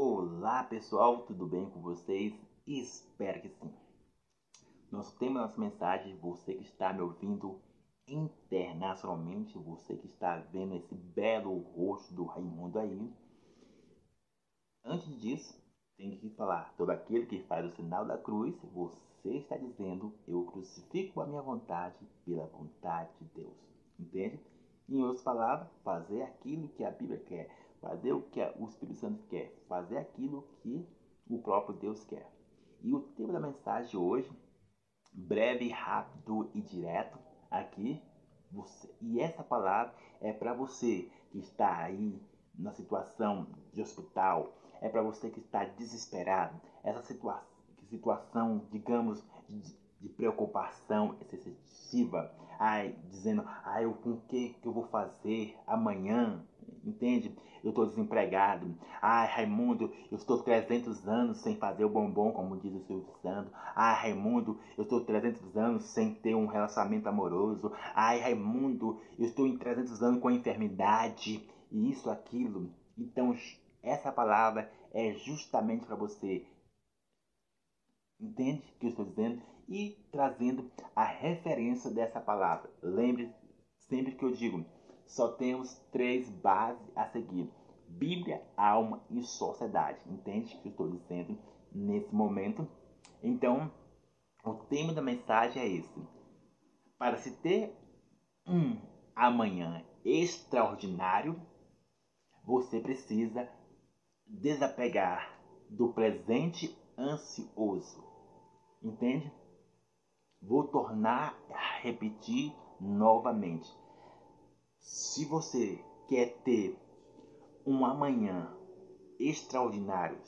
Olá pessoal, tudo bem com vocês? Espero que sim. Nosso tema, nossa mensagem, você que está me ouvindo internacionalmente, você que está vendo esse belo rosto do Raimundo aí. Antes disso, tem que falar, todo aquele que faz o sinal da cruz, você está dizendo, eu crucifico a minha vontade pela vontade de Deus. Entende? Em outras palavras, fazer aquilo que a Bíblia quer, fazer o que o Espírito Santo quer, fazer aquilo que o próprio Deus quer. E o tema da mensagem de hoje, breve, rápido e direto, aqui, você, e essa palavra é para você que está aí na situação de hospital, é para você que está desesperado, essa situa situação, digamos, de, de preocupação excessiva, ai, dizendo, ai, o com que que eu vou fazer amanhã, entende? Eu estou desempregado. Ai, Raimundo, eu estou 300 anos sem fazer o bombom, como diz o Silvio Santos. Ai, Raimundo, eu estou 300 anos sem ter um relacionamento amoroso. Ai, Raimundo, eu estou em 300 anos com a enfermidade. E isso, aquilo. Então, essa palavra é justamente para você. Entende o que eu estou dizendo? E trazendo a referência dessa palavra. Lembre sempre que eu digo só temos três bases a seguir: Bíblia, alma e sociedade. Entende o que eu estou dizendo nesse momento? Então, o tema da mensagem é esse: para se ter um amanhã extraordinário, você precisa desapegar do presente ansioso. Entende? Vou tornar a repetir novamente. Se você quer ter um amanhã extraordinário,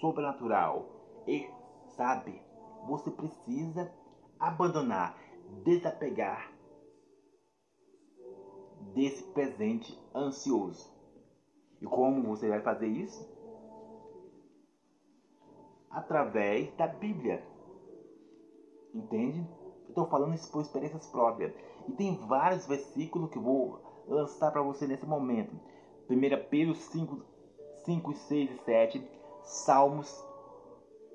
sobrenatural, e sabe, você precisa abandonar, desapegar desse presente ansioso. E como você vai fazer isso? Através da Bíblia. Entende? Eu estou falando isso por experiências próprias. E tem vários versículos que eu vou lançar para você nesse momento. 1 Pedro 5, 5, 6 e 7, Salmos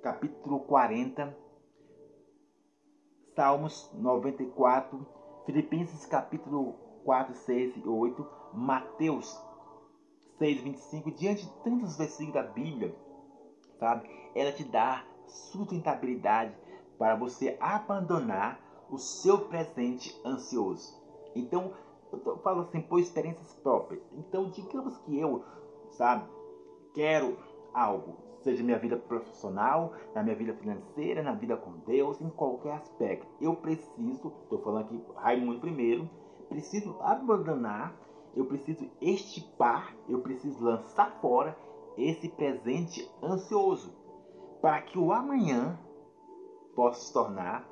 capítulo 40, Salmos 94, Filipenses capítulo 4, 6 e 8, Mateus 6, 25, diante de tantos versículos da Bíblia, sabe? Ela te dá sustentabilidade para você abandonar o seu presente ansioso. Então, eu falo assim, por experiências próprias. Então, digamos que eu, sabe, quero algo, seja minha vida profissional, na minha vida financeira, na vida com Deus, em qualquer aspecto. Eu preciso, estou falando aqui, Raimundo primeiro, preciso abandonar, eu preciso estipar, eu preciso lançar fora esse presente ansioso, para que o amanhã possa se tornar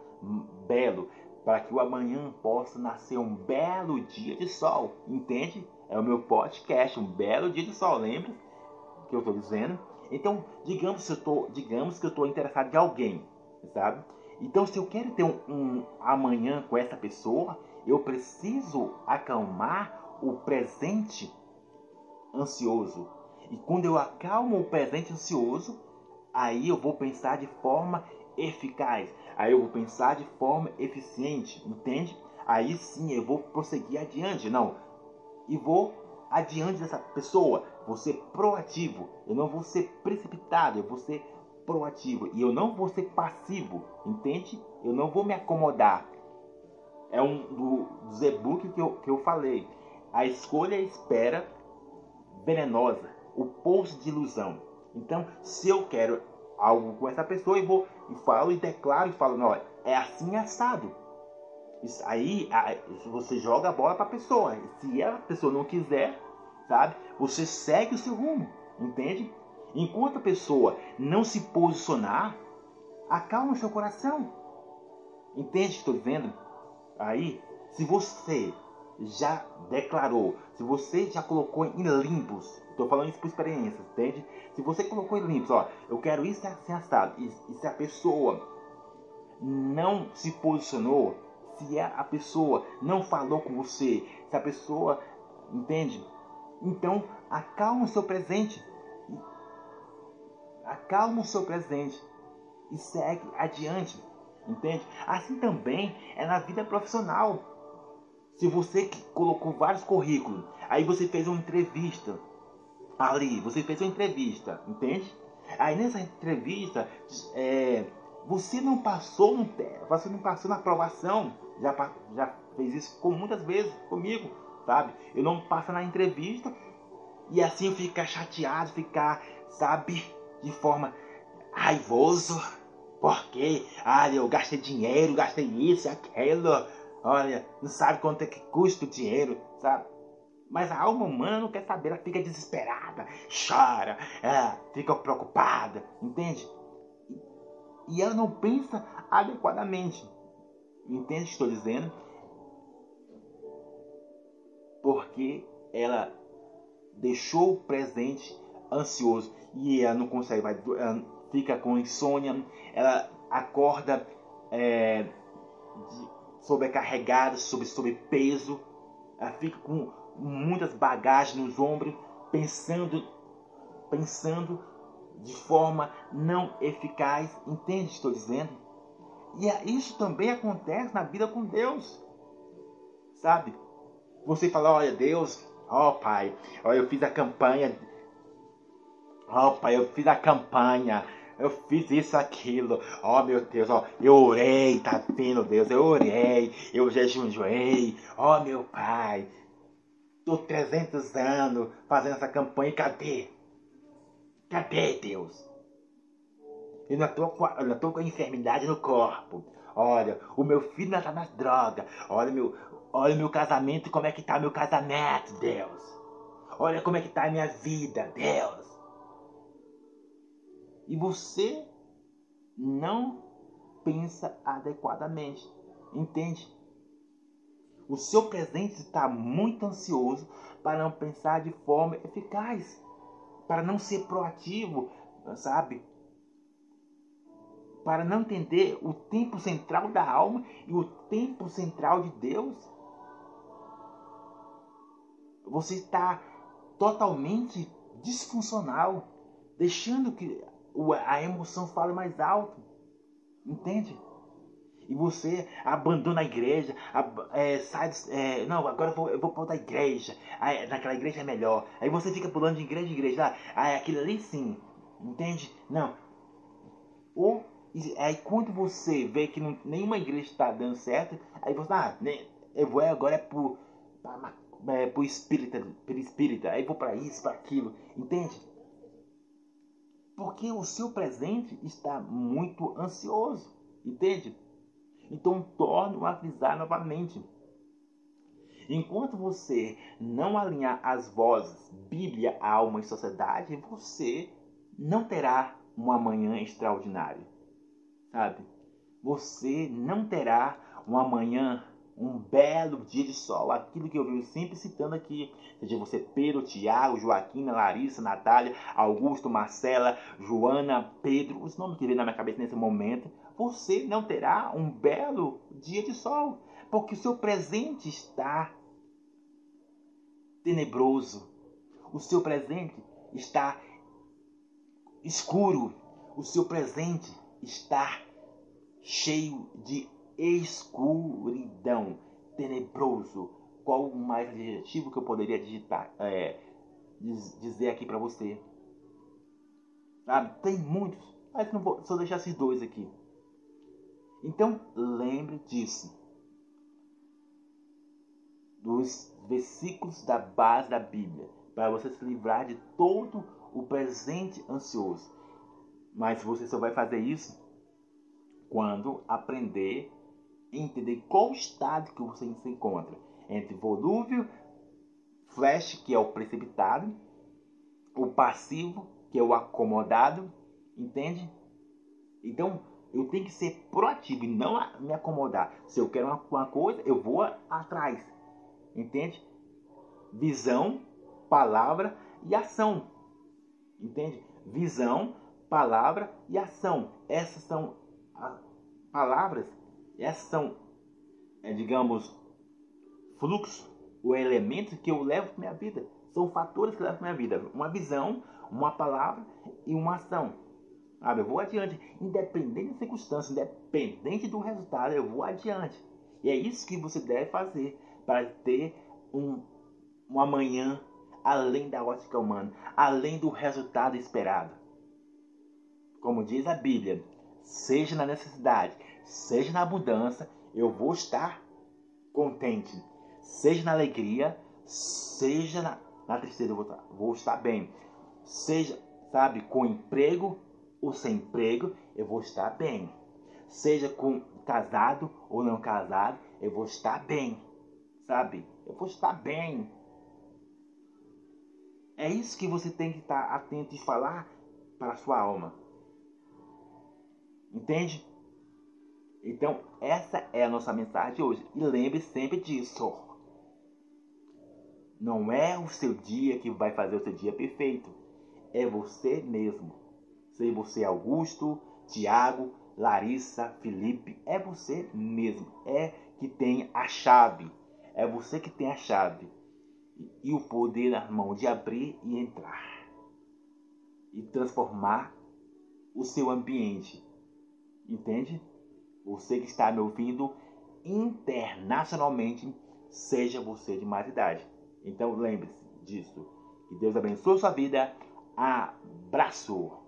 belo, para que o amanhã possa nascer um belo dia de sol. Entende? É o meu podcast, um belo dia de sol. Lembra que eu estou dizendo? Então, digamos que eu tô, digamos que eu estou interessado em alguém, sabe? Então, se eu quero ter um, um amanhã com essa pessoa, eu preciso acalmar o presente ansioso. E quando eu acalmo o presente ansioso, aí eu vou pensar de forma eficaz. Aí eu vou pensar de forma eficiente, entende? Aí sim eu vou prosseguir adiante, não. E vou adiante dessa pessoa. Vou ser proativo. Eu não vou ser precipitado, eu vou ser proativo. E eu não vou ser passivo, entende? Eu não vou me acomodar. É um do, dos e-books que eu, que eu falei. A escolha espera venenosa. O poço de ilusão. Então, se eu quero algo com essa pessoa e vou e falo e declaro e falo, não, é assim assado. Isso aí você joga a bola para a pessoa. Se a pessoa não quiser, sabe? Você segue o seu rumo, entende? Enquanto a pessoa não se posicionar, acalma seu coração. Entende o que estou dizendo? Aí, se você já declarou, se você já colocou em limpos Estou falando isso por experiência, entende? Se você colocou em limpos, ó, eu quero isso assim assado, e, e se a pessoa não se posicionou, se a pessoa não falou com você, se a pessoa, entende? Então, acalma o seu presente. acalma o seu presente e segue adiante. Entende? Assim também é na vida profissional. Se você colocou vários currículos, aí você fez uma entrevista ali, você fez uma entrevista, entende? Aí nessa entrevista, é, você não passou no você não passou na aprovação, já, já fez isso com muitas vezes comigo, sabe? Eu não passo na entrevista e assim eu ficar chateado, ficar, sabe, de forma raivoso, porque, ah, eu gastei dinheiro, gastei isso e aquilo, olha, não sabe quanto é que custa o dinheiro, sabe? Mas a alma humana não quer saber, ela fica desesperada, chora, é, fica preocupada, entende? E ela não pensa adequadamente. Entende o que estou dizendo? Porque ela deixou o presente ansioso e ela não consegue, vai, ela fica com insônia, ela acorda é, sobrecarregada, sob sobrepeso, fica com muitas bagagens nos ombros, pensando, pensando de forma não eficaz. Entende o que estou dizendo? E é, isso também acontece na vida com Deus. Sabe? Você fala, olha, Deus, ó oh, Pai, olha, eu fiz a campanha. Ó oh, Pai, eu fiz a campanha. Eu fiz isso, aquilo. Ó oh, meu Deus, ó, eu orei, tá vendo, Deus? Eu orei, eu jejuei. Ó oh, meu Pai, tô 300 anos fazendo essa campanha. Cadê? Cadê Deus? Eu não com, eu não com enfermidade no corpo. Olha, o meu filho não tá nas drogas. Olha meu, olha meu casamento, como é que tá meu casamento, Deus. Olha como é que tá a minha vida, Deus. E você não pensa adequadamente. Entende? O seu presente está muito ansioso para não pensar de forma eficaz, para não ser proativo, sabe? para não entender o tempo central da alma e o tempo central de Deus. Você está totalmente disfuncional, deixando que a emoção fale mais alto. Entende? E você abandona a igreja, é, sai, é, não, agora eu vou, para outra igreja, aí, naquela igreja é melhor. Aí você fica pulando de igreja em igreja, lá, aí aquilo ali sim, entende? Não. Ou aí quando você vê que não, nenhuma igreja está dando certo, aí você, ah, né, eu vou agora é pro, pra, é, pro espírita, pelo espírita, aí vou para isso, para aquilo, entende? Porque o seu presente está muito ansioso, entende? Então torne-o a avisar novamente. Enquanto você não alinhar as vozes Bíblia, alma e sociedade, você não terá um amanhã extraordinário sabe? Você não terá um amanhã, um belo dia de sol, aquilo que eu venho sempre citando aqui, seja você Pedro, Tiago, Joaquina, Larissa, Natália, Augusto, Marcela, Joana, Pedro, os nomes que vêm na minha cabeça nesse momento, você não terá um belo dia de sol, porque o seu presente está tenebroso, o seu presente está escuro, o seu presente está cheio de escuridão, tenebroso. Qual o mais adjetivo que eu poderia digitar, é, dizer aqui para você? Sabe? Tem muitos, mas não vou só deixar esses dois aqui. Então lembre disso. Dos versículos da base da Bíblia, para você se livrar de todo o presente ansioso. Mas você só vai fazer isso quando aprender entender qual estado que você se encontra entre volúvel, flash, que é o precipitado, o passivo, que é o acomodado, entende? Então, eu tenho que ser proativo e não me acomodar. Se eu quero uma, uma coisa, eu vou atrás. Entende? Visão, palavra e ação. Entende? Visão, palavra e ação. Essas são as palavras, essas são, é, digamos, fluxo ou elementos que eu levo para minha vida. São fatores que levam para minha vida. Uma visão, uma palavra e uma ação. Sabe? Eu vou adiante. Independente da circunstância, independente do resultado, eu vou adiante. E é isso que você deve fazer para ter um, um amanhã além da ótica humana, além do resultado esperado. Como diz a Bíblia, seja na necessidade, seja na abundância, eu vou estar contente. Seja na alegria, seja na, na tristeza, eu vou vou estar bem. Seja, sabe, com emprego ou sem emprego, eu vou estar bem. Seja com casado ou não casado, eu vou estar bem. Sabe? Eu vou estar bem. É isso que você tem que estar atento e falar para a sua alma. Entende? Então, essa é a nossa mensagem de hoje. E lembre sempre disso. Não é o seu dia que vai fazer o seu dia perfeito. É você mesmo. Seja você Augusto, Tiago, Larissa, Felipe. É você mesmo. É que tem a chave. É você que tem a chave. E o poder na mão de abrir e entrar. E transformar o seu ambiente Entende? Você que está me ouvindo internacionalmente, seja você de mais idade. Então lembre-se disso. Que Deus abençoe sua vida. Abraço!